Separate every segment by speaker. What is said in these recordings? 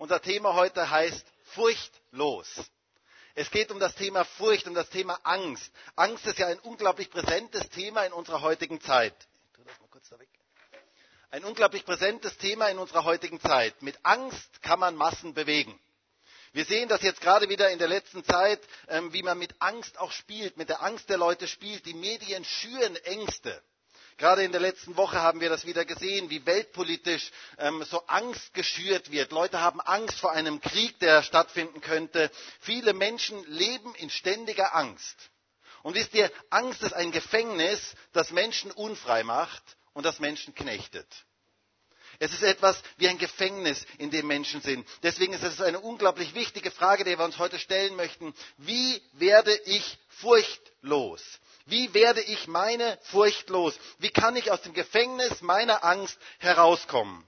Speaker 1: Unser Thema heute heißt furchtlos. Es geht um das Thema Furcht, um das Thema Angst. Angst ist ja ein unglaublich präsentes Thema in unserer heutigen Zeit. Ein unglaublich präsentes Thema in unserer heutigen Zeit. Mit Angst kann man Massen bewegen. Wir sehen das jetzt gerade wieder in der letzten Zeit, ähm, wie man mit Angst auch spielt, mit der Angst der Leute spielt. Die Medien schüren Ängste. Gerade in der letzten Woche haben wir das wieder gesehen, wie weltpolitisch ähm, so Angst geschürt wird. Leute haben Angst vor einem Krieg, der stattfinden könnte. Viele Menschen leben in ständiger Angst. Und wisst ihr, Angst ist ein Gefängnis, das Menschen unfrei macht und das Menschen knechtet. Es ist etwas wie ein Gefängnis, in dem Menschen sind. Deswegen ist es eine unglaublich wichtige Frage, die wir uns heute stellen möchten. Wie werde ich furchtlos? Wie werde ich meine Furcht los? Wie kann ich aus dem Gefängnis meiner Angst herauskommen?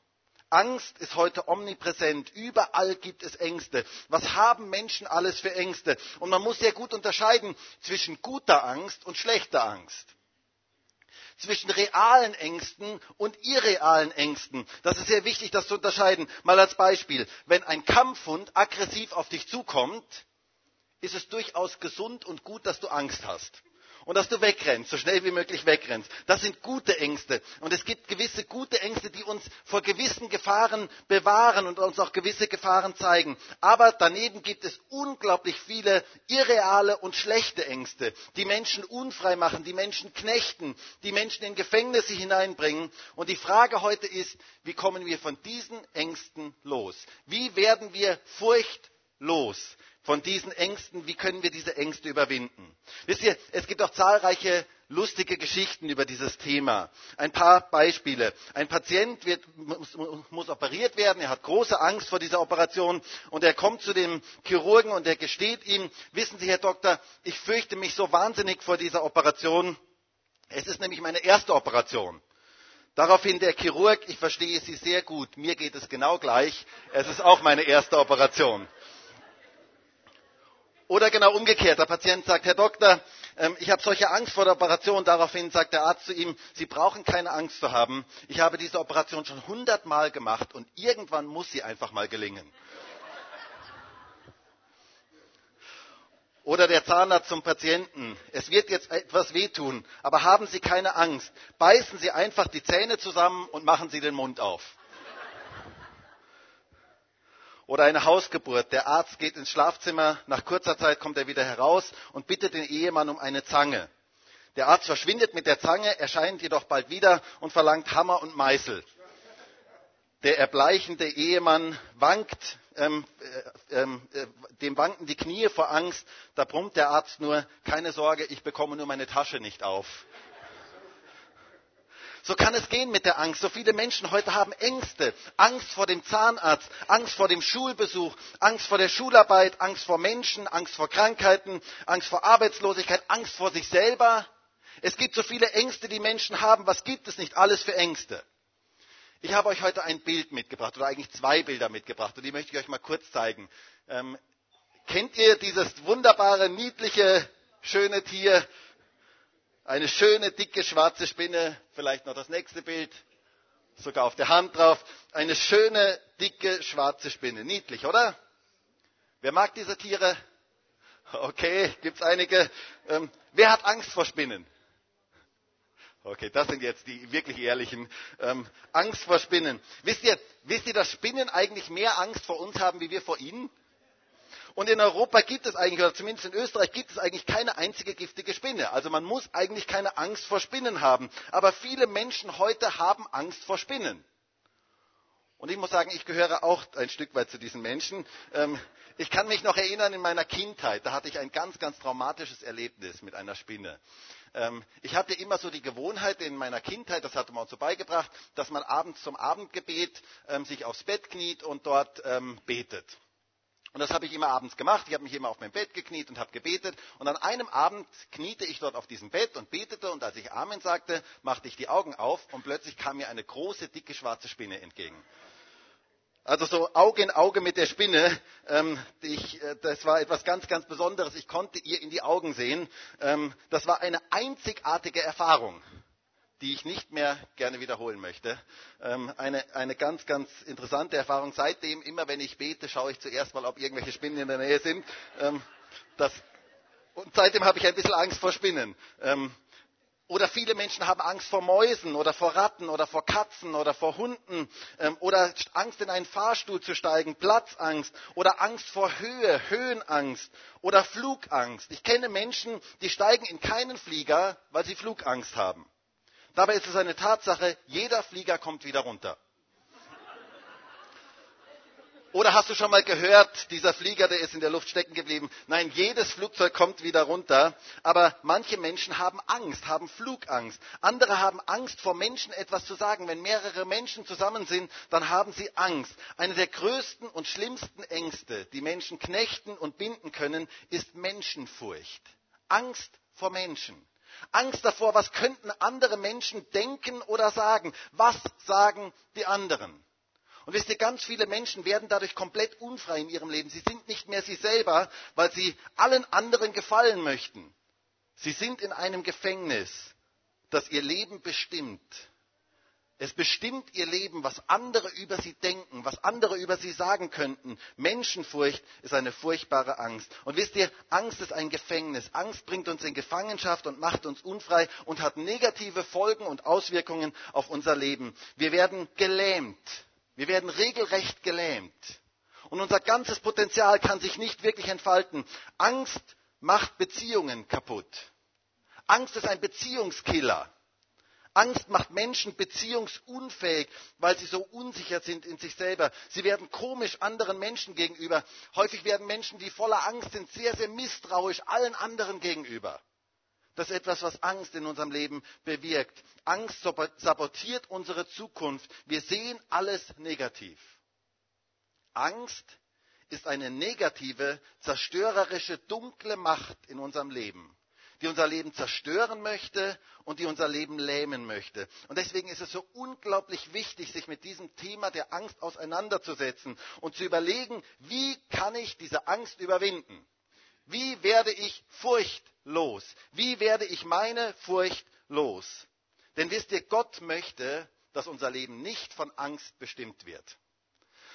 Speaker 1: Angst ist heute omnipräsent. Überall gibt es Ängste. Was haben Menschen alles für Ängste? Und man muss sehr gut unterscheiden zwischen guter Angst und schlechter Angst. Zwischen realen Ängsten und irrealen Ängsten. Das ist sehr wichtig, das zu unterscheiden. Mal als Beispiel. Wenn ein Kampfhund aggressiv auf dich zukommt, ist es durchaus gesund und gut, dass du Angst hast und dass du wegrennst, so schnell wie möglich wegrennst. Das sind gute Ängste. Und es gibt gewisse gute Ängste, die uns vor gewissen Gefahren bewahren und uns auch gewisse Gefahren zeigen. Aber daneben gibt es unglaublich viele irreale und schlechte Ängste, die Menschen unfrei machen, die Menschen knechten, die Menschen in Gefängnisse hineinbringen. Und die Frage heute ist, wie kommen wir von diesen Ängsten los? Wie werden wir furchtlos? Von diesen Ängsten, wie können wir diese Ängste überwinden? Wisst ihr, es gibt auch zahlreiche lustige Geschichten über dieses Thema. Ein paar Beispiele. Ein Patient wird, muss, muss, operiert werden, er hat große Angst vor dieser Operation und er kommt zu dem Chirurgen und er gesteht ihm, wissen Sie, Herr Doktor, ich fürchte mich so wahnsinnig vor dieser Operation. Es ist nämlich meine erste Operation. Daraufhin der Chirurg, ich verstehe Sie sehr gut, mir geht es genau gleich, es ist auch meine erste Operation. Oder genau umgekehrt, der Patient sagt, Herr Doktor, ähm, ich habe solche Angst vor der Operation. Daraufhin sagt der Arzt zu ihm, Sie brauchen keine Angst zu haben. Ich habe diese Operation schon hundertmal gemacht und irgendwann muss sie einfach mal gelingen. Oder der Zahnarzt zum Patienten. Es wird jetzt etwas wehtun, aber haben Sie keine Angst. Beißen Sie einfach die Zähne zusammen und machen Sie den Mund auf. Oder eine Hausgeburt. Der Arzt geht ins Schlafzimmer, nach kurzer Zeit kommt er wieder heraus und bittet den Ehemann um eine Zange. Der Arzt verschwindet mit der Zange, erscheint jedoch bald wieder und verlangt Hammer und Meißel. Der erbleichende Ehemann wankt, ähm, äh, ähm, äh, dem wanken die Knie vor Angst. Da brummt der Arzt nur, keine Sorge, ich bekomme nur meine Tasche nicht auf. So kann es gehen mit der Angst. So viele Menschen heute haben Ängste. Angst vor dem Zahnarzt, Angst vor dem Schulbesuch, Angst vor der Schularbeit, Angst vor Menschen, Angst vor Krankheiten, Angst vor Arbeitslosigkeit, Angst vor sich selber. Es gibt so viele Ängste, die Menschen haben. Was gibt es nicht alles für Ängste? Ich habe euch heute ein Bild mitgebracht oder eigentlich zwei Bilder mitgebracht und die möchte ich euch mal kurz zeigen. Ähm, kennt ihr dieses wunderbare, niedliche, schöne Tier eine schöne, dicke, schwarze Spinne, vielleicht noch das nächste Bild, sogar auf der Hand drauf. Eine schöne, dicke, schwarze Spinne. Niedlich, oder? Wer mag diese Tiere? Okay, gibt's einige. Ähm, wer hat Angst vor Spinnen? Okay, das sind jetzt die wirklich ehrlichen. Ähm, Angst vor Spinnen. Wisst ihr, wisst ihr, dass Spinnen eigentlich mehr Angst vor uns haben, wie wir vor ihnen? Und in Europa gibt es eigentlich, oder zumindest in Österreich gibt es eigentlich keine einzige giftige Spinne. Also man muss eigentlich keine Angst vor Spinnen haben. Aber viele Menschen heute haben Angst vor Spinnen. Und ich muss sagen, ich gehöre auch ein Stück weit zu diesen Menschen. Ähm, ich kann mich noch erinnern in meiner Kindheit, da hatte ich ein ganz, ganz traumatisches Erlebnis mit einer Spinne. Ähm, ich hatte immer so die Gewohnheit in meiner Kindheit, das hatte man uns so beigebracht, dass man abends zum Abendgebet ähm, sich aufs Bett kniet und dort betet. Und das habe ich immer abends gemacht. Ich habe mich immer auf mein Bett gekniet und habe gebetet. Und an einem Abend kniete ich dort auf diesem Bett und betete. Und als ich Amen sagte, machte ich die Augen auf und plötzlich kam mir eine große, dicke, schwarze Spinne entgegen. Also so Auge in Auge mit der Spinne. Ähm, ich, äh, das war etwas ganz, ganz Besonderes. Ich konnte ihr in die Augen sehen. Ähm, das war eine einzigartige Erfahrung die ich nicht mehr gerne wiederholen möchte. Ähm, eine, eine ganz, ganz interessante Erfahrung. Seitdem, immer wenn ich bete, schaue ich zuerst mal, ob irgendwelche Spinnen in der Nähe sind. Ähm, das, und seitdem habe ich ein bisschen Angst vor Spinnen. Ähm, oder viele Menschen haben Angst vor Mäusen oder vor Ratten oder vor Katzen oder vor Hunden oder Angst in einen Fahrstuhl zu steigen, Platzangst oder Angst vor Höhe, Höhenangst oder Flugangst. Ich kenne Menschen, die steigen in keinen Flieger, weil sie Flugangst haben. Dabei ist es eine Tatsache, jeder Flieger kommt wieder runter. Oder hast du schon mal gehört, dieser Flieger, der ist in der Luft stecken geblieben? Nein, jedes Flugzeug kommt wieder runter. Aber manche Menschen haben Angst, haben Flugangst. Andere haben Angst vor Menschen etwas zu sagen. Wenn mehrere Menschen zusammen sind, dann haben sie Angst. Eine der größten und schlimmsten Ängste, die Menschen knechten und binden können, ist Menschenfurcht. Angst vor Menschen. Angst davor, was könnten andere Menschen denken oder sagen? Was sagen die anderen? Und wisst ihr, ganz viele Menschen werden dadurch komplett unfrei in ihrem Leben. Sie sind nicht mehr sie selber, weil sie allen anderen gefallen möchten. Sie sind in einem Gefängnis, das ihr Leben bestimmt. Es bestimmt ihr Leben, was andere über sie denken, was andere über sie sagen könnten. Menschenfurcht ist eine furchtbare Angst. Und wisst ihr, Angst ist ein Gefängnis. Angst bringt uns in Gefangenschaft und macht uns unfrei und hat negative Folgen und Auswirkungen auf unser Leben. Wir werden gelähmt. Wir werden regelrecht gelähmt. Und unser ganzes Potenzial kann sich nicht wirklich entfalten. Angst macht Beziehungen kaputt. Angst ist ein Beziehungskiller. Angst macht Menschen beziehungsunfähig, weil sie so unsicher sind in sich selber. Sie werden komisch anderen Menschen gegenüber. Häufig werden Menschen, die voller Angst sind, sehr, sehr misstrauisch allen anderen gegenüber. Das ist etwas, was Angst in unserem Leben bewirkt. Angst sabotiert unsere Zukunft. Wir sehen alles negativ. Angst ist eine negative, zerstörerische, dunkle Macht in unserem Leben, die unser Leben zerstören möchte und die unser Leben lähmen möchte. Und deswegen ist es so unglaublich wichtig, sich mit diesem Thema der Angst auseinanderzusetzen und zu überlegen, wie kann ich diese Angst überwinden? Wie werde ich furchtlos? Wie werde ich meine Furcht los? Denn wisst ihr, Gott möchte, dass unser Leben nicht von Angst bestimmt wird,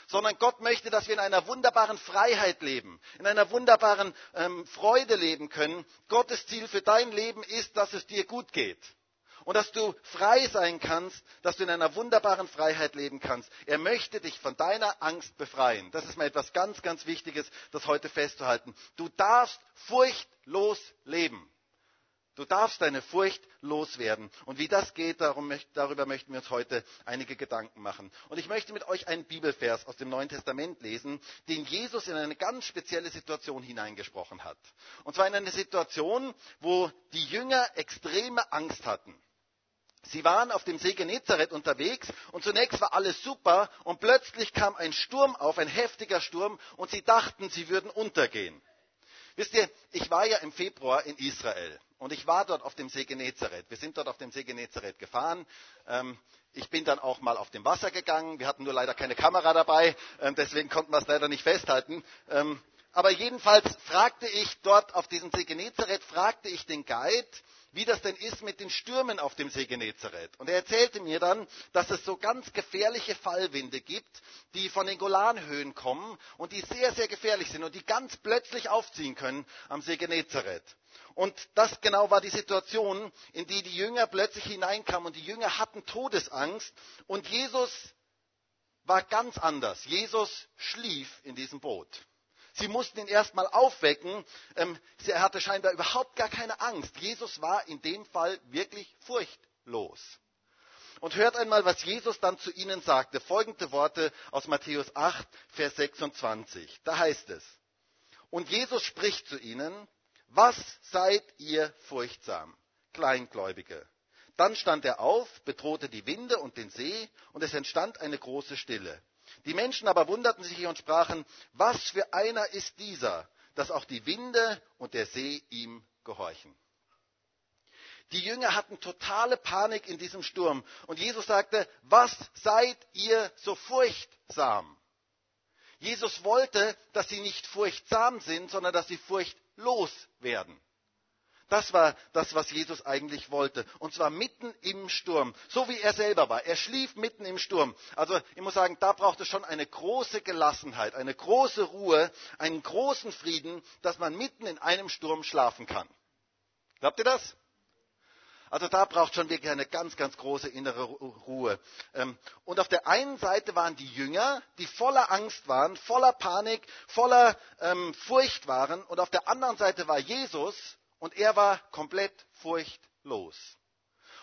Speaker 1: sondern Gott möchte, dass wir in einer wunderbaren Freiheit leben, in einer wunderbaren ähm, Freude leben können. Gottes Ziel für dein Leben ist, dass es dir gut geht und dass du frei sein kannst, dass du in einer wunderbaren Freiheit leben kannst. Er möchte dich von deiner Angst befreien. Das ist mir etwas ganz, ganz Wichtiges, das heute festzuhalten. Du darfst furchtlos leben. Du darfst deine Furcht loswerden. Und wie das geht, darüber möchten wir uns heute einige Gedanken machen. Und ich möchte mit euch einen Bibelvers aus dem Neuen Testament lesen, den Jesus in eine ganz spezielle Situation hineingesprochen hat. Und zwar in eine Situation, wo die Jünger extreme Angst hatten. Sie waren auf dem See Genezareth unterwegs und zunächst war alles super und plötzlich kam ein Sturm auf, ein heftiger Sturm und sie dachten, sie würden untergehen. Wisst ihr, ich war ja im Februar in Israel und ich war dort auf dem See Genezareth. Wir sind dort auf dem See Genezareth gefahren. Ähm, ich bin dann auch mal auf dem Wasser gegangen. Wir hatten nur leider keine Kamera dabei, ähm, deswegen konnten wir es leider nicht festhalten. Ähm, aber jedenfalls fragte ich dort auf diesem See Genezareth, fragte ich den Guide, wie das denn ist mit den Stürmen auf dem See Genezareth. Und er erzählte mir dann, dass es so ganz gefährliche Fallwinde gibt, die von den Golanhöhen kommen und die sehr, sehr gefährlich sind und die ganz plötzlich aufziehen können am See Genezareth. Und das genau war die Situation, in die die Jünger plötzlich hineinkamen. Und die Jünger hatten Todesangst. Und Jesus war ganz anders. Jesus schlief in diesem Boot. Sie mussten ihn erstmal aufwecken. Ähm, er hatte scheinbar überhaupt gar keine Angst. Jesus war in dem Fall wirklich furchtlos. Und hört einmal, was Jesus dann zu ihnen sagte. Folgende Worte aus Matthäus 8, Vers 26. Da heißt es, und Jesus spricht zu ihnen, was seid ihr furchtsam, Kleingläubige? Dann stand er auf, bedrohte die Winde und den See, und es entstand eine große Stille. Die Menschen aber wunderten sich und sprachen, was für einer ist dieser, dass auch die Winde und der See ihm gehorchen. Die Jünger hatten totale Panik in diesem Sturm. Und Jesus sagte, was seid ihr so furchtsam? Jesus wollte, dass sie nicht furchtsam sind, sondern dass sie furchtlos werden. Das war das, was Jesus eigentlich wollte. Und zwar mitten im Sturm. So wie er selber war. Er schlief mitten im Sturm. Also ich muss sagen, da braucht es schon eine große Gelassenheit, eine große Ruhe, einen großen Frieden, dass man mitten in einem Sturm schlafen kann. Glaubt ihr das? Also da braucht schon wirklich eine ganz, ganz große innere Ruhe. Ähm, und auf der einen Seite waren die Jünger, die voller Angst waren, voller Panik, voller ähm, Furcht waren. Und auf der anderen Seite war Jesus und er war komplett furchtlos.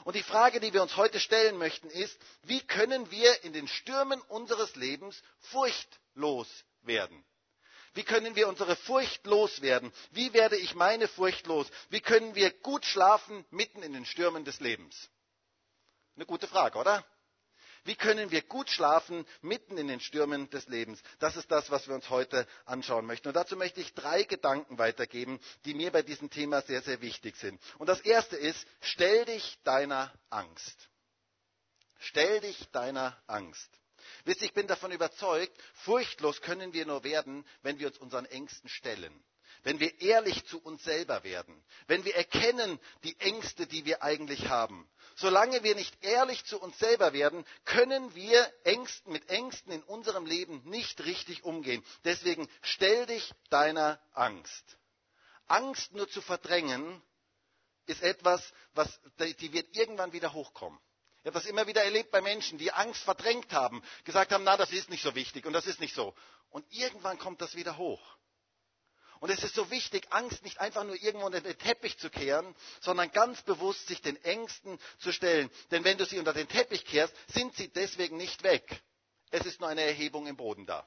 Speaker 1: Und die Frage, die wir uns heute stellen möchten, ist, wie können wir in den Stürmen unseres Lebens furchtlos werden? Wie können wir unsere Furcht loswerden? Wie werde ich meine Furcht los? Wie können wir gut schlafen mitten in den Stürmen des Lebens? Eine gute Frage, oder? Wie können wir gut schlafen mitten in den Stürmen des Lebens? Das ist das, was wir uns heute anschauen möchten. Und dazu möchte ich drei Gedanken weitergeben, die mir bei diesem Thema sehr, sehr wichtig sind. Und das erste ist, stell dich deiner Angst. Stell dich deiner Angst. Wisst ihr, ich bin davon überzeugt, furchtlos können wir nur werden, wenn wir uns unseren Ängsten stellen. Wenn wir ehrlich zu uns selber werden. Wenn wir erkennen die Ängste, die wir eigentlich haben. Solange wir nicht ehrlich zu uns selber werden, können wir Ängsten, mit Ängsten in unserem Leben nicht richtig umgehen. Deswegen stell dich deiner Angst. Angst nur zu verdrängen, ist etwas, was, die wird irgendwann wieder hochkommen. Ich habe das immer wieder erlebt bei Menschen, die Angst verdrängt haben, gesagt haben, na, das ist nicht so wichtig und das ist nicht so. Und irgendwann kommt das wieder hoch. Und es ist so wichtig, Angst nicht einfach nur irgendwo unter den Teppich zu kehren, sondern ganz bewusst sich den Ängsten zu stellen. Denn wenn du sie unter den Teppich kehrst, sind sie deswegen nicht weg. Es ist nur eine Erhebung im Boden da.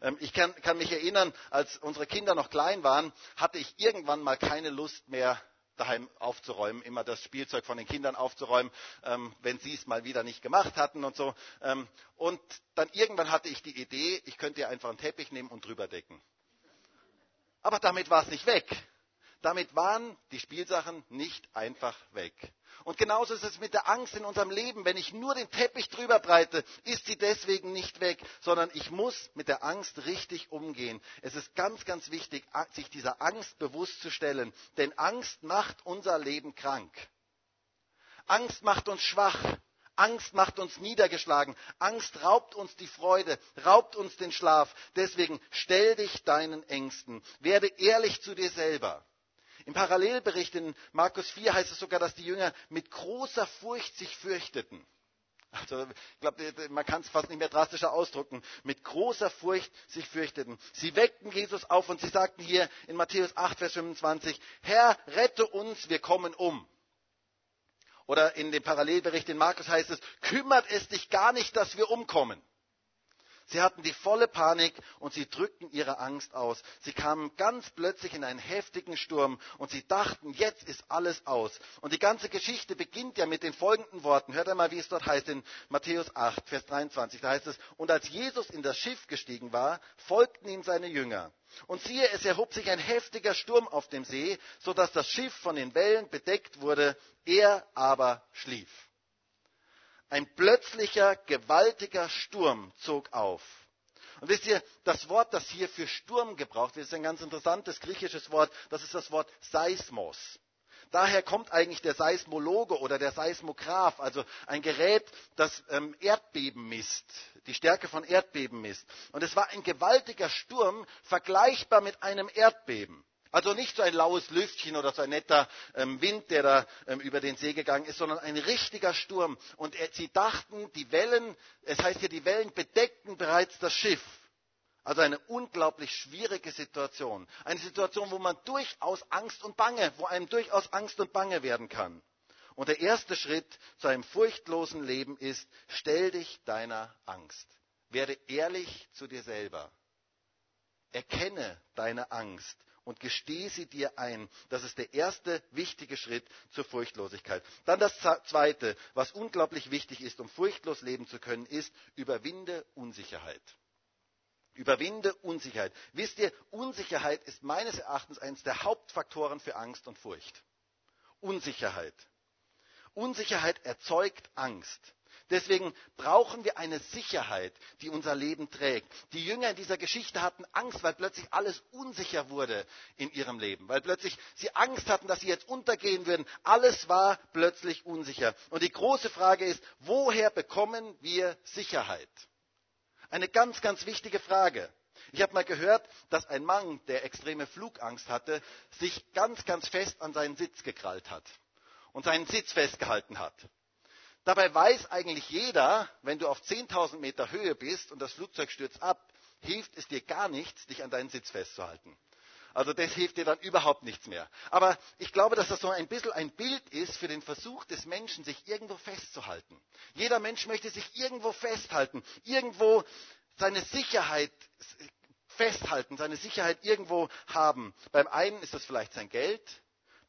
Speaker 1: Ähm, ich kann, kann mich erinnern, als unsere Kinder noch klein waren, hatte ich irgendwann mal keine Lust mehr, daheim aufzuräumen, immer das Spielzeug von den Kindern aufzuräumen, ähm, wenn sie es mal wieder nicht gemacht hatten und so. Ähm, und dann irgendwann hatte ich die Idee, ich könnte ja einfach einen Teppich nehmen und drüber decken. Aber damit war es nicht weg. Damit waren die Spielsachen nicht einfach weg. Und genauso ist es mit der Angst in unserem Leben. Wenn ich nur den Teppich drüber breite, ist sie deswegen nicht weg, sondern ich muss mit der Angst richtig umgehen. Es ist ganz, ganz wichtig, sich dieser Angst bewusst zu stellen. Denn Angst macht unser Leben krank. Angst macht uns schwach. Angst macht uns niedergeschlagen. Angst raubt uns die Freude, raubt uns den Schlaf. Deswegen stell dich deinen Ängsten. Werde ehrlich zu dir selber. Im Parallelbericht in Markus 4 heißt es sogar, dass die Jünger mit großer Furcht sich fürchteten. Also ich glaube, man kann es fast nicht mehr drastischer ausdrücken. Mit großer Furcht sich fürchteten. Sie weckten Jesus auf und sie sagten hier in Matthäus 8, Vers 25, Herr, rette uns, wir kommen um. Oder in dem Parallelbericht in Markus heißt es, kümmert es dich gar nicht, dass wir umkommen. Sie hatten die volle Panik und sie drückten ihre Angst aus. Sie kamen ganz plötzlich in einen heftigen Sturm und sie dachten, jetzt ist alles aus. Und die ganze Geschichte beginnt ja mit den folgenden Worten. Hört einmal, wie es dort heißt in Matthäus 8, Vers 23. Da heißt es, und als Jesus in das Schiff gestiegen war, folgten ihm seine Jünger. Und siehe, es erhob sich ein heftiger Sturm auf dem See, so dass das Schiff von den Wellen bedeckt wurde. Er aber schlief. Ein plötzlicher, gewaltiger Sturm zog auf. Und wisst ihr, das Wort, das hier für Sturm gebraucht wird, ist ein ganz interessantes griechisches Wort. Das ist das Wort Seismos. Daher kommt eigentlich der Seismologe oder der Seismograph, also ein Gerät, das ähm, Erdbeben misst, die Stärke von Erdbeben misst. Und es war ein gewaltiger Sturm, vergleichbar mit einem Erdbeben. Also nicht so ein laues Lüftchen oder so ein netter ähm, Wind, der da ähm, über den See gegangen ist, sondern ein richtiger Sturm. Und er, sie dachten, die Wellen, es heißt hier, die Wellen bedeckten bereits das Schiff. Also eine unglaublich schwierige Situation. Eine Situation, wo man durchaus Angst und Bange, wo einem durchaus Angst und Bange werden kann. Und der erste Schritt zu einem furchtlosen Leben ist, stell dich deiner Angst. Werde ehrlich zu dir selber. Erkenne deine Angst und gestehe sie dir ein. Das ist der erste wichtige Schritt zur Furchtlosigkeit. Dann das zweite, was unglaublich wichtig ist, um furchtlos leben zu können, ist, überwinde Unsicherheit. Überwinde Unsicherheit. Wisst ihr, Unsicherheit ist meines Erachtens eines der Hauptfaktoren für Angst und Furcht. Unsicherheit. Unsicherheit erzeugt Angst. Deswegen brauchen wir eine Sicherheit, die unser Leben trägt. Die Jünger in dieser Geschichte hatten Angst, weil plötzlich alles unsicher wurde in ihrem Leben, weil plötzlich sie Angst hatten, dass sie jetzt untergehen würden. Alles war plötzlich unsicher. Und die große Frage ist, woher bekommen wir Sicherheit? Eine ganz, ganz wichtige Frage. Ich habe mal gehört, dass ein Mann, der extreme Flugangst hatte, sich ganz, ganz fest an seinen Sitz gekrallt hat und seinen Sitz festgehalten hat. Dabei weiß eigentlich jeder, wenn du auf 10.000 Meter Höhe bist und das Flugzeug stürzt ab, hilft es dir gar nichts, dich an deinen Sitz festzuhalten. Also das hilft dir dann überhaupt nichts mehr. Aber ich glaube, dass das so ein bisschen ein Bild ist für den Versuch des Menschen, sich irgendwo festzuhalten. Jeder Mensch möchte sich irgendwo festhalten, irgendwo seine Sicherheit festhalten, seine Sicherheit irgendwo haben. Beim einen ist es vielleicht sein Geld,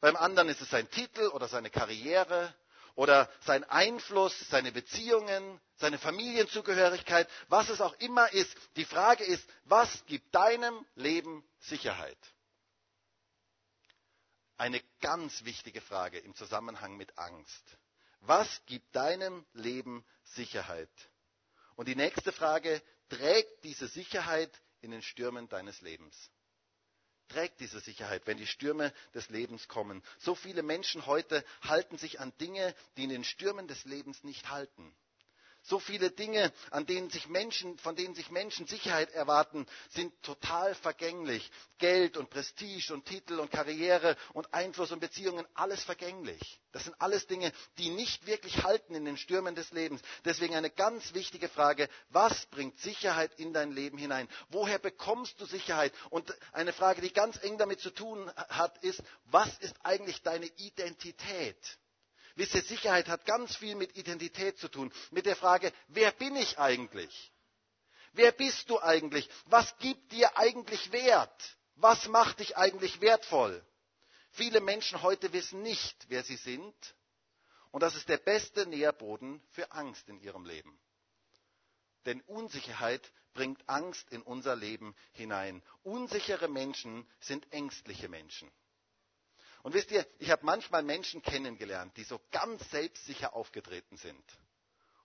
Speaker 1: beim anderen ist es sein Titel oder seine Karriere oder sein Einfluss, seine Beziehungen, seine Familienzugehörigkeit, was es auch immer ist. Die Frage ist, was gibt deinem Leben Sicherheit? Eine ganz wichtige Frage im Zusammenhang mit Angst. Was gibt deinem Leben Sicherheit? Und die nächste Frage, trägt diese Sicherheit in den Stürmen deines Lebens? Trägt diese Sicherheit, wenn die Stürme des Lebens kommen? So viele Menschen heute halten sich an Dinge, die in den Stürmen des Lebens nicht halten. So viele Dinge, an denen sich Menschen, von denen sich Menschen Sicherheit erwarten, sind total vergänglich. Geld und Prestige und Titel und Karriere und Einfluss und Beziehungen, alles vergänglich. Das sind alles Dinge, die nicht wirklich halten in den Stürmen des Lebens. Deswegen eine ganz wichtige Frage, was bringt Sicherheit in dein Leben hinein? Woher bekommst du Sicherheit? Und eine Frage, die ganz eng damit zu tun hat, ist, was ist eigentlich deine Identität? Wisst ihr, Sicherheit hat ganz viel mit Identität zu tun, mit der Frage, wer bin ich eigentlich? Wer bist du eigentlich? Was gibt dir eigentlich Wert? Was macht dich eigentlich wertvoll? Viele Menschen heute wissen nicht, wer sie sind. Und das ist der beste Nährboden für Angst in ihrem Leben. Denn Unsicherheit bringt Angst in unser Leben hinein. Unsichere Menschen sind ängstliche Menschen. Und wisst ihr, ich habe manchmal Menschen kennengelernt, die so ganz selbstsicher aufgetreten sind.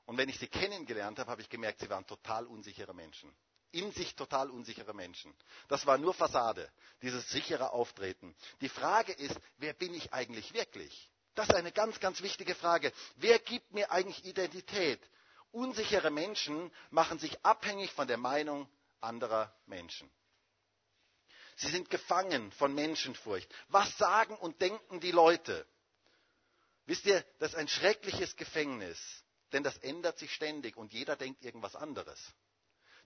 Speaker 1: Und wenn ich sie kennengelernt habe, habe ich gemerkt, sie waren total unsichere Menschen. In sich total unsichere Menschen. Das war nur Fassade, dieses sichere Auftreten. Die Frage ist, wer bin ich eigentlich wirklich? Das ist eine ganz, ganz wichtige Frage. Wer gibt mir eigentlich Identität? Unsichere Menschen machen sich abhängig von der Meinung anderer Menschen. Sie sind gefangen von Menschenfurcht. Was sagen und denken die Leute? Wisst ihr, das ist ein schreckliches Gefängnis, denn das ändert sich ständig und jeder denkt irgendwas anderes.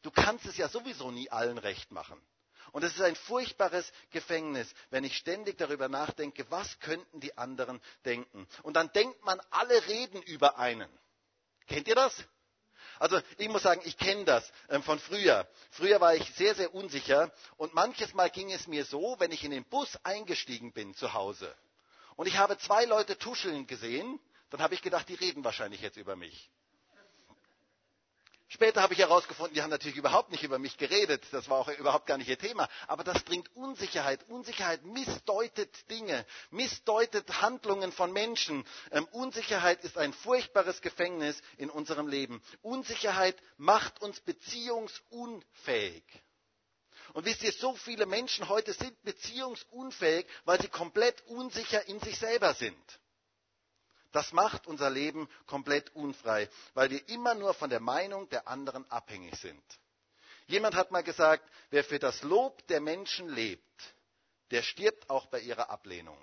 Speaker 1: Du kannst es ja sowieso nie allen recht machen. Und es ist ein furchtbares Gefängnis, wenn ich ständig darüber nachdenke, was könnten die anderen denken. Und dann denkt man, alle reden über einen. Kennt ihr das? Also ich muss sagen, ich kenne das ähm, von früher. Früher war ich sehr, sehr unsicher und manches Mal ging es mir so, wenn ich in den Bus eingestiegen bin zu Hause und ich habe zwei Leute tuscheln gesehen, dann habe ich gedacht, die reden wahrscheinlich jetzt über mich. Später habe ich herausgefunden, die haben natürlich überhaupt nicht über mich geredet. Das war auch überhaupt gar nicht ihr Thema. Aber das bringt Unsicherheit. Unsicherheit missdeutet Dinge, missdeutet Handlungen von Menschen. Ähm, Unsicherheit ist ein furchtbares Gefängnis in unserem Leben. Unsicherheit macht uns beziehungsunfähig. Und wisst ihr, so viele Menschen heute sind beziehungsunfähig, weil sie komplett unsicher in sich selber sind. Das macht unser Leben komplett unfrei, weil wir immer nur von der Meinung der anderen abhängig sind. Jemand hat mal gesagt, wer für das Lob der Menschen lebt, der stirbt auch bei ihrer Ablehnung.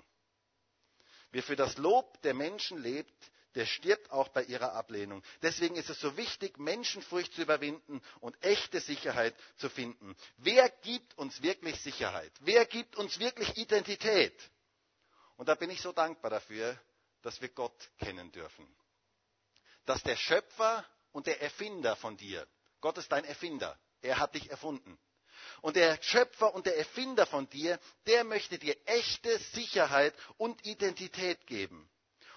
Speaker 1: Wer für das Lob der Menschen lebt, der stirbt auch bei ihrer Ablehnung. Deswegen ist es so wichtig, Menschenfurcht zu überwinden und echte Sicherheit zu finden. Wer gibt uns wirklich Sicherheit? Wer gibt uns wirklich Identität? Und da bin ich so dankbar dafür, dass wir Gott kennen dürfen. Dass der Schöpfer und der Erfinder von dir, Gott ist dein Erfinder, er hat dich erfunden. Und der Schöpfer und der Erfinder von dir, der möchte dir echte Sicherheit und Identität geben.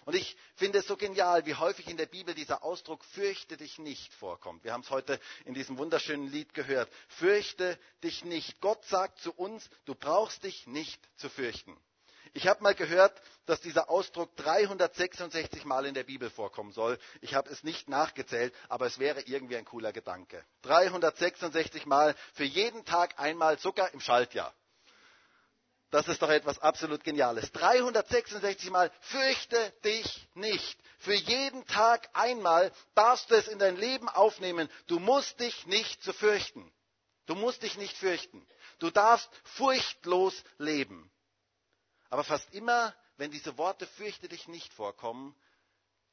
Speaker 1: Und ich finde es so genial, wie häufig in der Bibel dieser Ausdruck fürchte dich nicht vorkommt. Wir haben es heute in diesem wunderschönen Lied gehört. Fürchte dich nicht. Gott sagt zu uns, du brauchst dich nicht zu fürchten. Ich habe mal gehört, dass dieser Ausdruck 366 Mal in der Bibel vorkommen soll. Ich habe es nicht nachgezählt, aber es wäre irgendwie ein cooler Gedanke. 366 Mal für jeden Tag einmal sogar im Schaltjahr. Das ist doch etwas absolut Geniales. 366 Mal, fürchte dich nicht. Für jeden Tag einmal darfst du es in dein Leben aufnehmen. Du musst dich nicht zu fürchten. Du musst dich nicht fürchten. Du darfst furchtlos leben. Aber fast immer, wenn diese Worte fürchte dich nicht vorkommen,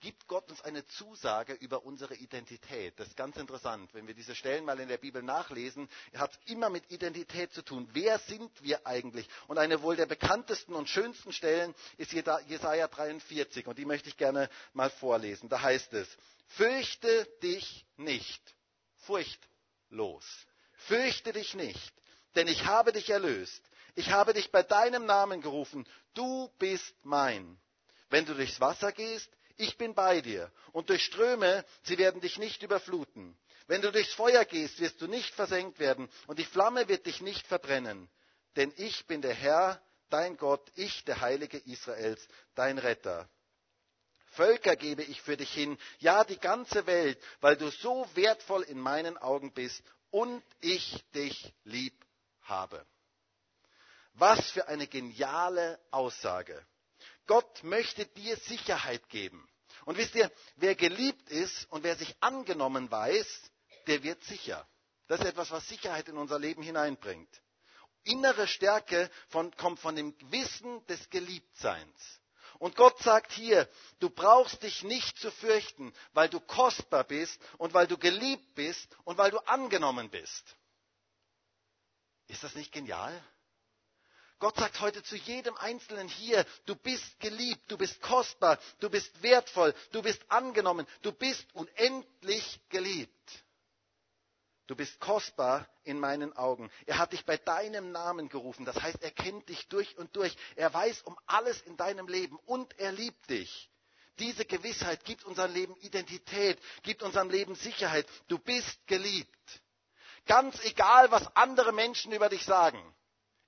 Speaker 1: gibt Gott uns eine Zusage über unsere Identität. Das ist ganz interessant. Wenn wir diese Stellen mal in der Bibel nachlesen, hat es immer mit Identität zu tun. Wer sind wir eigentlich? Und eine wohl der bekanntesten und schönsten Stellen ist Jesaja 43. Und die möchte ich gerne mal vorlesen. Da heißt es, fürchte dich nicht. Furchtlos. Fürchte dich nicht, denn ich habe dich erlöst. Ich habe dich bei deinem Namen gerufen. Du bist mein. Wenn du durchs Wasser gehst, ich bin bei dir. Und durch Ströme, sie werden dich nicht überfluten. Wenn du durchs Feuer gehst, wirst du nicht versenkt werden. Und die Flamme wird dich nicht verbrennen. Denn ich bin der Herr, dein Gott, ich, der Heilige Israels, dein Retter. Völker gebe ich für dich hin, ja die ganze Welt, weil du so wertvoll in meinen Augen bist und ich dich lieb habe. Was für eine geniale Aussage. Gott möchte dir Sicherheit geben. Und wisst ihr, wer geliebt ist und wer sich angenommen weiß, der wird sicher. Das ist etwas, was Sicherheit in unser Leben hineinbringt. Innere Stärke von, kommt von dem Wissen des Geliebtseins. Und Gott sagt hier, du brauchst dich nicht zu fürchten, weil du kostbar bist und weil du geliebt bist und weil du angenommen bist. Ist das nicht genial? Gott sagt heute zu jedem Einzelnen hier, du bist geliebt, du bist kostbar, du bist wertvoll, du bist angenommen, du bist unendlich geliebt. Du bist kostbar in meinen Augen. Er hat dich bei deinem Namen gerufen. Das heißt, er kennt dich durch und durch. Er weiß um alles in deinem Leben und er liebt dich. Diese Gewissheit gibt unserem Leben Identität, gibt unserem Leben Sicherheit. Du bist geliebt. Ganz egal, was andere Menschen über dich sagen.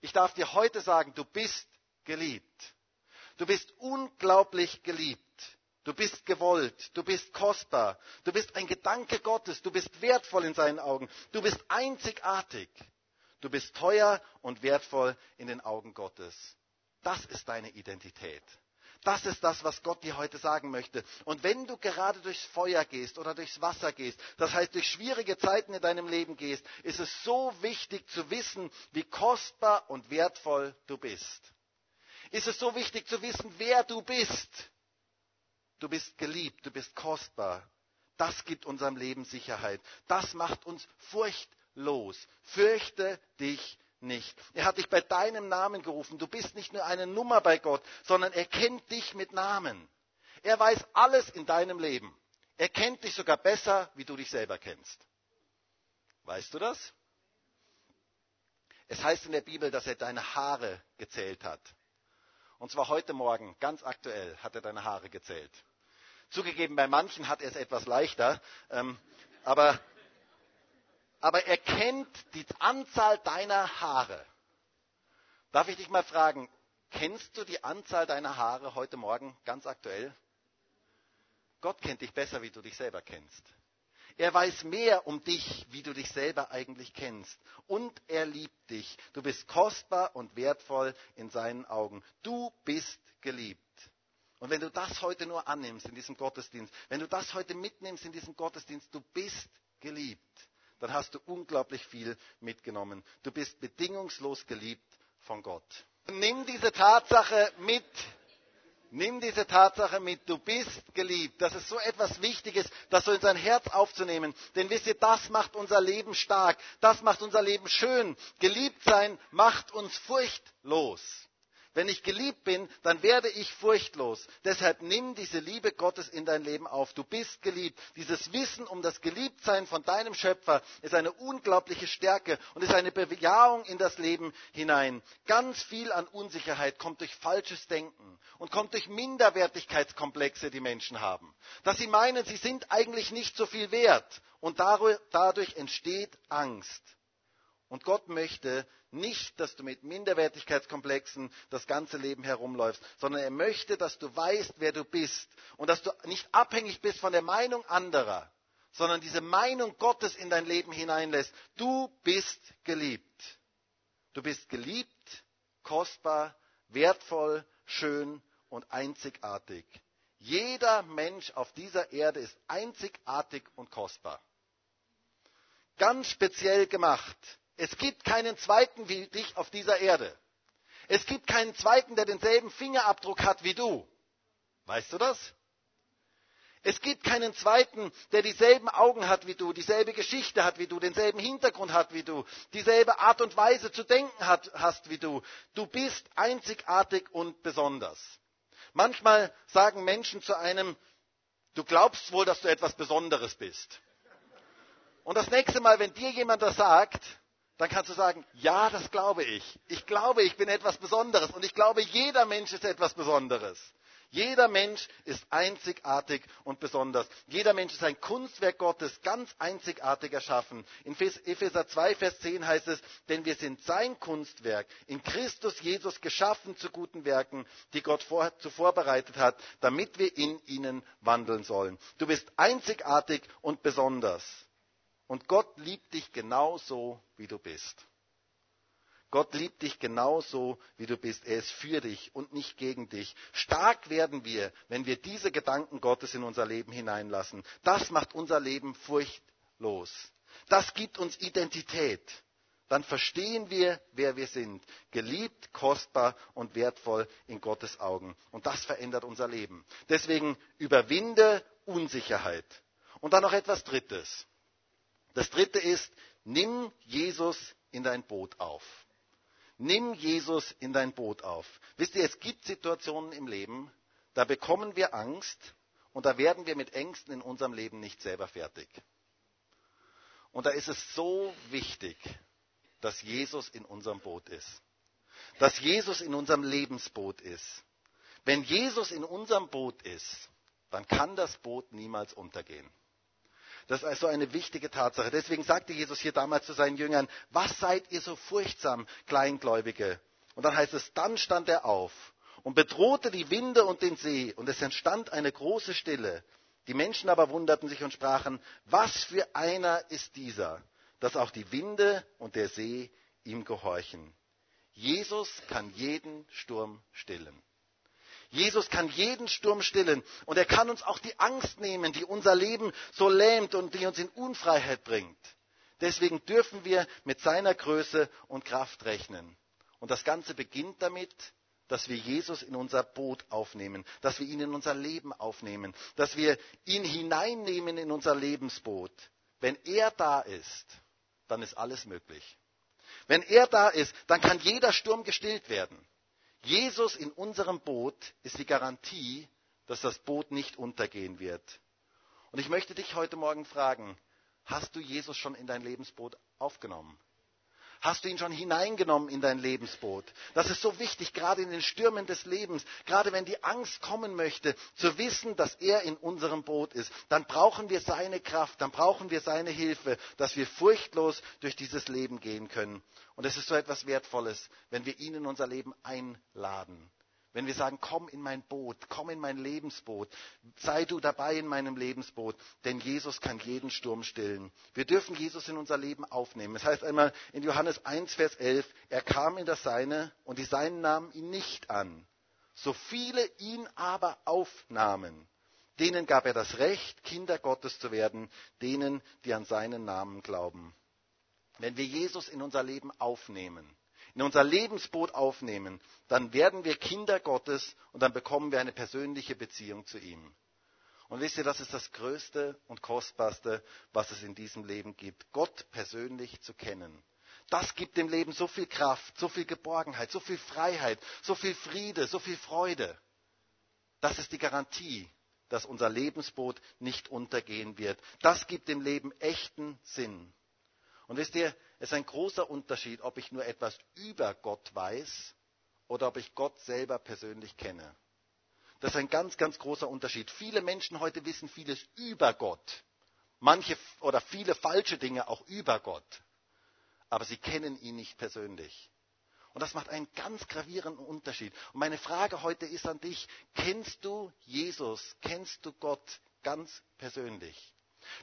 Speaker 1: Ich darf dir heute sagen, du bist geliebt. Du bist unglaublich geliebt. Du bist gewollt, du bist kostbar, du bist ein Gedanke Gottes, du bist wertvoll in seinen Augen, du bist einzigartig, du bist teuer und wertvoll in den Augen Gottes. Das ist deine Identität. Das ist das, was Gott dir heute sagen möchte. Und wenn du gerade durchs Feuer gehst oder durchs Wasser gehst, das heißt durch schwierige Zeiten in deinem Leben gehst, ist es so wichtig zu wissen, wie kostbar und wertvoll du bist. Ist es so wichtig zu wissen, wer du bist. Du bist geliebt, du bist kostbar. Das gibt unserem Leben Sicherheit. Das macht uns furchtlos. Fürchte dich nicht. Er hat dich bei deinem Namen gerufen. Du bist nicht nur eine Nummer bei Gott, sondern er kennt dich mit Namen. Er weiß alles in deinem Leben. Er kennt dich sogar besser, wie du dich selber kennst. Weißt du das? Es heißt in der Bibel, dass er deine Haare gezählt hat. Und zwar heute Morgen, ganz aktuell, hat er deine Haare gezählt. Zugegeben, bei manchen hat er es etwas leichter, ähm, aber aber er kennt die Anzahl deiner Haare. Darf ich dich mal fragen, kennst du die Anzahl deiner Haare heute Morgen ganz aktuell? Gott kennt dich besser, wie du dich selber kennst. Er weiß mehr um dich, wie du dich selber eigentlich kennst. Und er liebt dich. Du bist kostbar und wertvoll in seinen Augen. Du bist geliebt. Und wenn du das heute nur annimmst in diesem Gottesdienst, wenn du das heute mitnimmst in diesem Gottesdienst, du bist geliebt dann hast du unglaublich viel mitgenommen. Du bist bedingungslos geliebt von Gott. Nimm diese Tatsache mit. Nimm diese Tatsache mit, du bist geliebt. Das ist so etwas Wichtiges, das so in sein Herz aufzunehmen. Denn wisst ihr, das macht unser Leben stark. Das macht unser Leben schön. Geliebt sein macht uns furchtlos. Wenn ich geliebt bin, dann werde ich furchtlos. Deshalb nimm diese Liebe Gottes in dein Leben auf. Du bist geliebt. Dieses Wissen um das Geliebtsein von deinem Schöpfer ist eine unglaubliche Stärke und ist eine Bejahung in das Leben hinein. Ganz viel an Unsicherheit kommt durch falsches Denken und kommt durch Minderwertigkeitskomplexe, die Menschen haben. Dass sie meinen, sie sind eigentlich nicht so viel wert und dadurch entsteht Angst. Und Gott möchte nicht, dass du mit Minderwertigkeitskomplexen das ganze Leben herumläufst, sondern er möchte, dass du weißt, wer du bist und dass du nicht abhängig bist von der Meinung anderer, sondern diese Meinung Gottes in dein Leben hineinlässt. Du bist geliebt. Du bist geliebt, kostbar, wertvoll, schön und einzigartig. Jeder Mensch auf dieser Erde ist einzigartig und kostbar. Ganz speziell gemacht. Es gibt keinen zweiten wie dich auf dieser Erde. Es gibt keinen zweiten, der denselben Fingerabdruck hat wie du. Weißt du das? Es gibt keinen zweiten, der dieselben Augen hat wie du, dieselbe Geschichte hat wie du, denselben Hintergrund hat wie du, dieselbe Art und Weise zu denken hat, hast wie du. Du bist einzigartig und besonders. Manchmal sagen Menschen zu einem, du glaubst wohl, dass du etwas Besonderes bist. Und das nächste Mal, wenn dir jemand das sagt, dann kannst du sagen, ja, das glaube ich. Ich glaube, ich bin etwas Besonderes und ich glaube, jeder Mensch ist etwas Besonderes. Jeder Mensch ist einzigartig und besonders. Jeder Mensch ist ein Kunstwerk Gottes, ganz einzigartig erschaffen. In Epheser 2, Vers 10 heißt es, denn wir sind sein Kunstwerk, in Christus Jesus geschaffen zu guten Werken, die Gott vor, zuvor bereitet hat, damit wir in ihnen wandeln sollen. Du bist einzigartig und besonders. Und Gott liebt dich genauso, wie du bist. Gott liebt dich genauso, wie du bist. Er ist für dich und nicht gegen dich. Stark werden wir, wenn wir diese Gedanken Gottes in unser Leben hineinlassen. Das macht unser Leben furchtlos. Das gibt uns Identität. Dann verstehen wir, wer wir sind. Geliebt, kostbar und wertvoll in Gottes Augen. Und das verändert unser Leben. Deswegen überwinde Unsicherheit. Und dann noch etwas Drittes. Das dritte ist, nimm Jesus in dein Boot auf. Nimm Jesus in dein Boot auf. Wisst ihr, es gibt Situationen im Leben, da bekommen wir Angst und da werden wir mit Ängsten in unserem Leben nicht selber fertig. Und da ist es so wichtig, dass Jesus in unserem Boot ist. Dass Jesus in unserem Lebensboot ist. Wenn Jesus in unserem Boot ist, dann kann das Boot niemals untergehen. Das ist also eine wichtige Tatsache. Deswegen sagte Jesus hier damals zu seinen Jüngern, was seid ihr so furchtsam, Kleingläubige? Und dann heißt es, dann stand er auf und bedrohte die Winde und den See, und es entstand eine große Stille. Die Menschen aber wunderten sich und sprachen, was für einer ist dieser, dass auch die Winde und der See ihm gehorchen. Jesus kann jeden Sturm stillen. Jesus kann jeden Sturm stillen und er kann uns auch die Angst nehmen, die unser Leben so lähmt und die uns in Unfreiheit bringt. Deswegen dürfen wir mit seiner Größe und Kraft rechnen. Und das Ganze beginnt damit, dass wir Jesus in unser Boot aufnehmen, dass wir ihn in unser Leben aufnehmen, dass wir ihn hineinnehmen in unser Lebensboot. Wenn er da ist, dann ist alles möglich. Wenn er da ist, dann kann jeder Sturm gestillt werden. Jesus in unserem Boot ist die Garantie, dass das Boot nicht untergehen wird. Und ich möchte dich heute Morgen fragen, hast du Jesus schon in dein Lebensboot aufgenommen? Hast du ihn schon hineingenommen in dein Lebensboot? Das ist so wichtig, gerade in den Stürmen des Lebens, gerade wenn die Angst kommen möchte, zu wissen, dass er in unserem Boot ist. Dann brauchen wir seine Kraft, dann brauchen wir seine Hilfe, dass wir furchtlos durch dieses Leben gehen können. Und es ist so etwas Wertvolles, wenn wir ihn in unser Leben einladen. Wenn wir sagen, komm in mein Boot, komm in mein Lebensboot, sei du dabei in meinem Lebensboot, denn Jesus kann jeden Sturm stillen. Wir dürfen Jesus in unser Leben aufnehmen. Es heißt einmal in Johannes 1, Vers 11, er kam in das Seine und die Seinen nahmen ihn nicht an. So viele ihn aber aufnahmen, denen gab er das Recht, Kinder Gottes zu werden, denen, die an seinen Namen glauben. Wenn wir Jesus in unser Leben aufnehmen, in unser Lebensboot aufnehmen, dann werden wir Kinder Gottes und dann bekommen wir eine persönliche Beziehung zu ihm. Und wisst ihr, das ist das Größte und Kostbarste, was es in diesem Leben gibt, Gott persönlich zu kennen. Das gibt dem Leben so viel Kraft, so viel Geborgenheit, so viel Freiheit, so viel Friede, so viel Freude. Das ist die Garantie, dass unser Lebensboot nicht untergehen wird. Das gibt dem Leben echten Sinn. Und wisst ihr, es ist ein großer Unterschied, ob ich nur etwas über Gott weiß oder ob ich Gott selber persönlich kenne. Das ist ein ganz, ganz großer Unterschied. Viele Menschen heute wissen vieles über Gott. Manche oder viele falsche Dinge auch über Gott. aber sie kennen ihn nicht persönlich. Und das macht einen ganz gravierenden Unterschied. Und meine Frage heute ist an dich, kennst du Jesus, kennst du Gott ganz persönlich?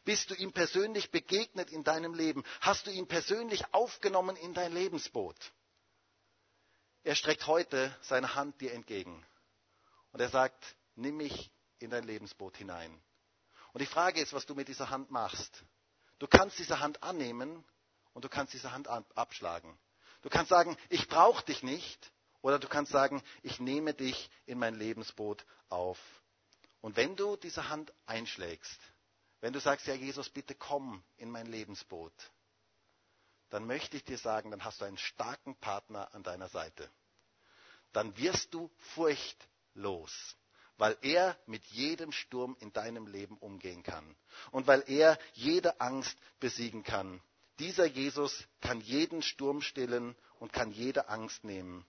Speaker 1: Bist du ihm persönlich begegnet in deinem Leben? Hast du ihn persönlich aufgenommen in dein Lebensboot? Er streckt heute seine Hand dir entgegen. Und er sagt, nimm mich in dein Lebensboot hinein. Und die Frage ist, was du mit dieser Hand machst. Du kannst diese Hand annehmen und du kannst diese Hand abschlagen. Du kannst sagen, ich brauche dich nicht. Oder du kannst sagen, ich nehme dich in mein Lebensboot auf. Und wenn du diese Hand einschlägst, wenn du sagst, ja Jesus, bitte komm in mein Lebensboot, dann möchte ich dir sagen, dann hast du einen starken Partner an deiner Seite. Dann wirst du furchtlos, weil er mit jedem Sturm in deinem Leben umgehen kann und weil er jede Angst besiegen kann. Dieser Jesus kann jeden Sturm stillen und kann jede Angst nehmen.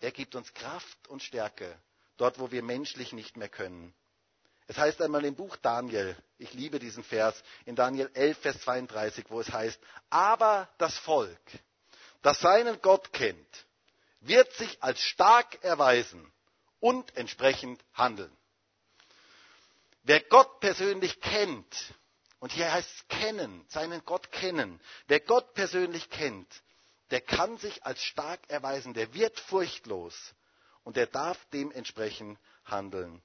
Speaker 1: Er gibt uns Kraft und Stärke, dort wo wir menschlich nicht mehr können. Es heißt einmal im Buch Daniel, ich liebe diesen Vers, in Daniel 11, Vers 32, wo es heißt, aber das Volk, das seinen Gott kennt, wird sich als stark erweisen und entsprechend handeln. Wer Gott persönlich kennt, und hier heißt es kennen, seinen Gott kennen. Wer Gott persönlich kennt, der kann sich als stark erweisen, der wird furchtlos und der darf dementsprechend handeln.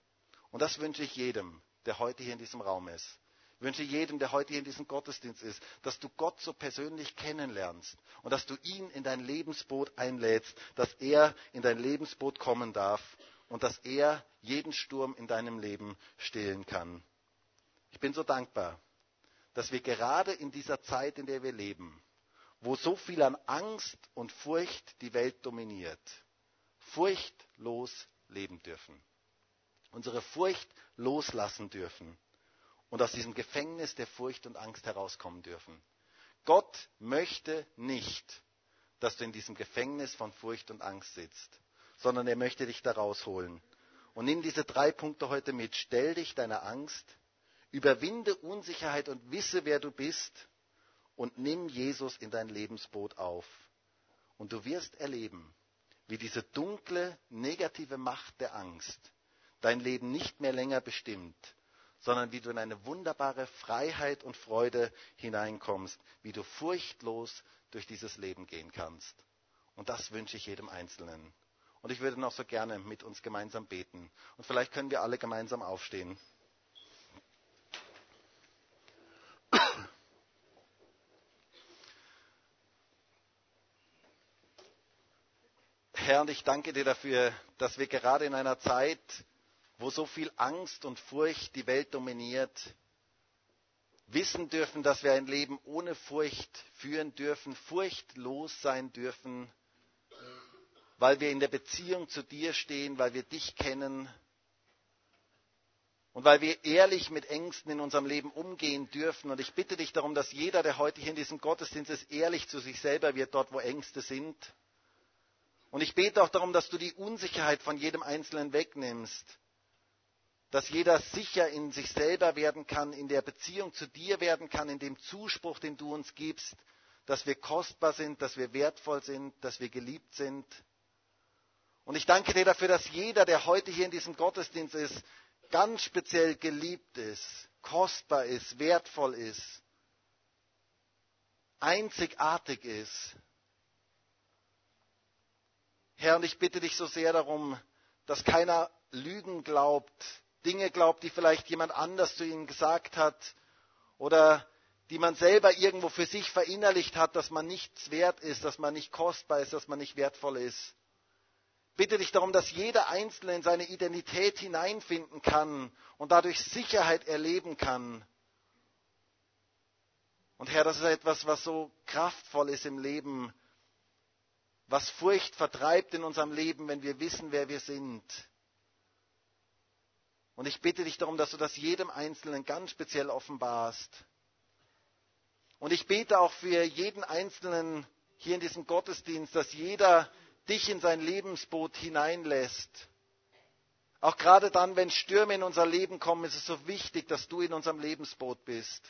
Speaker 1: Und das wünsche ich jedem, der heute hier in diesem Raum ist. Ich wünsche jedem, der heute hier in diesem Gottesdienst ist, dass du Gott so persönlich kennenlernst und dass du ihn in dein Lebensboot einlädst, dass er in dein Lebensboot kommen darf und dass er jeden Sturm in deinem Leben stillen kann. Ich bin so dankbar, dass wir gerade in dieser Zeit, in der wir leben, wo so viel an Angst und Furcht die Welt dominiert, furchtlos leben dürfen. Unsere Furcht loslassen dürfen und aus diesem Gefängnis der Furcht und Angst herauskommen dürfen. Gott möchte nicht, dass du in diesem Gefängnis von Furcht und Angst sitzt, sondern er möchte dich da rausholen. Und nimm diese drei Punkte heute mit. Stell dich deiner Angst, Überwinde Unsicherheit und wisse, wer du bist und nimm Jesus in dein Lebensboot auf. Und du wirst erleben, wie diese dunkle, negative Macht der Angst dein Leben nicht mehr länger bestimmt, sondern wie du in eine wunderbare Freiheit und Freude hineinkommst, wie du furchtlos durch dieses Leben gehen kannst. Und das wünsche ich jedem Einzelnen. Und ich würde noch so gerne mit uns gemeinsam beten. Und vielleicht können wir alle gemeinsam aufstehen. Herr, und ich danke dir dafür, dass wir gerade in einer Zeit, wo so viel Angst und Furcht die Welt dominiert, wissen dürfen, dass wir ein Leben ohne Furcht führen dürfen, furchtlos sein dürfen, weil wir in der Beziehung zu dir stehen, weil wir dich kennen und weil wir ehrlich mit Ängsten in unserem Leben umgehen dürfen. Und ich bitte dich darum, dass jeder, der heute hier in diesem Gottesdienst ist, ehrlich zu sich selber wird, dort wo Ängste sind und ich bete auch darum, dass du die Unsicherheit von jedem Einzelnen wegnimmst, dass jeder sicher in sich selber werden kann, in der Beziehung zu dir werden kann, in dem Zuspruch, den du uns gibst, dass wir kostbar sind, dass wir wertvoll sind, dass wir geliebt sind. Und ich danke dir dafür, dass jeder, der heute hier in diesem Gottesdienst ist, ganz speziell geliebt ist, kostbar ist, wertvoll ist, einzigartig ist. Herr, und ich bitte dich so sehr darum, dass keiner Lügen glaubt, Dinge glaubt, die vielleicht jemand anders zu ihnen gesagt hat oder die man selber irgendwo für sich verinnerlicht hat, dass man nichts wert ist, dass man nicht kostbar ist, dass man nicht wertvoll ist. Bitte dich darum, dass jeder Einzelne in seine Identität hineinfinden kann und dadurch Sicherheit erleben kann. Und Herr, das ist etwas, was so kraftvoll ist im Leben, was Furcht vertreibt in unserem Leben, wenn wir wissen, wer wir sind. Und ich bitte dich darum, dass du das jedem Einzelnen ganz speziell offenbarst. Und ich bete auch für jeden Einzelnen hier in diesem Gottesdienst, dass jeder dich in sein Lebensboot hineinlässt. Auch gerade dann, wenn Stürme in unser Leben kommen, ist es so wichtig, dass du in unserem Lebensboot bist.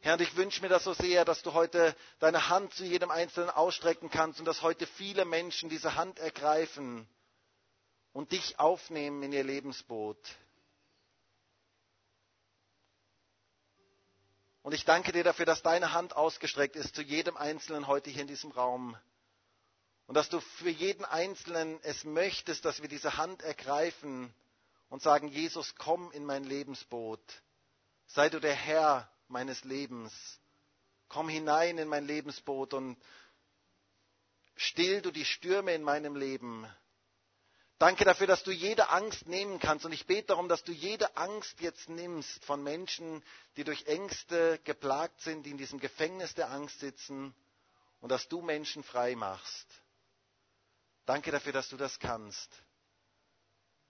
Speaker 1: Herr, und ich wünsche mir das so sehr, dass du heute deine Hand zu jedem Einzelnen ausstrecken kannst und dass heute viele Menschen diese Hand ergreifen und dich aufnehmen in ihr Lebensboot. Und ich danke dir dafür, dass deine Hand ausgestreckt ist zu jedem Einzelnen heute hier in diesem Raum. Und dass du für jeden Einzelnen es möchtest, dass wir diese Hand ergreifen und sagen, Jesus, komm in mein Lebensboot. Sei du der Herr meines Lebens. Komm hinein in mein Lebensboot und still du die Stürme in meinem Leben. Danke dafür, dass du jede Angst nehmen kannst. Und ich bete darum, dass du jede Angst jetzt nimmst von Menschen, die durch Ängste geplagt sind, die in diesem Gefängnis der Angst sitzen. Und dass du Menschen frei machst. Danke dafür, dass du das kannst.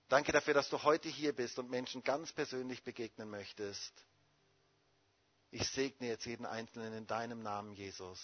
Speaker 1: Danke dafür, dass du heute hier bist und Menschen ganz persönlich begegnen möchtest. Ich segne jetzt jeden Einzelnen in deinem Namen, Jesus.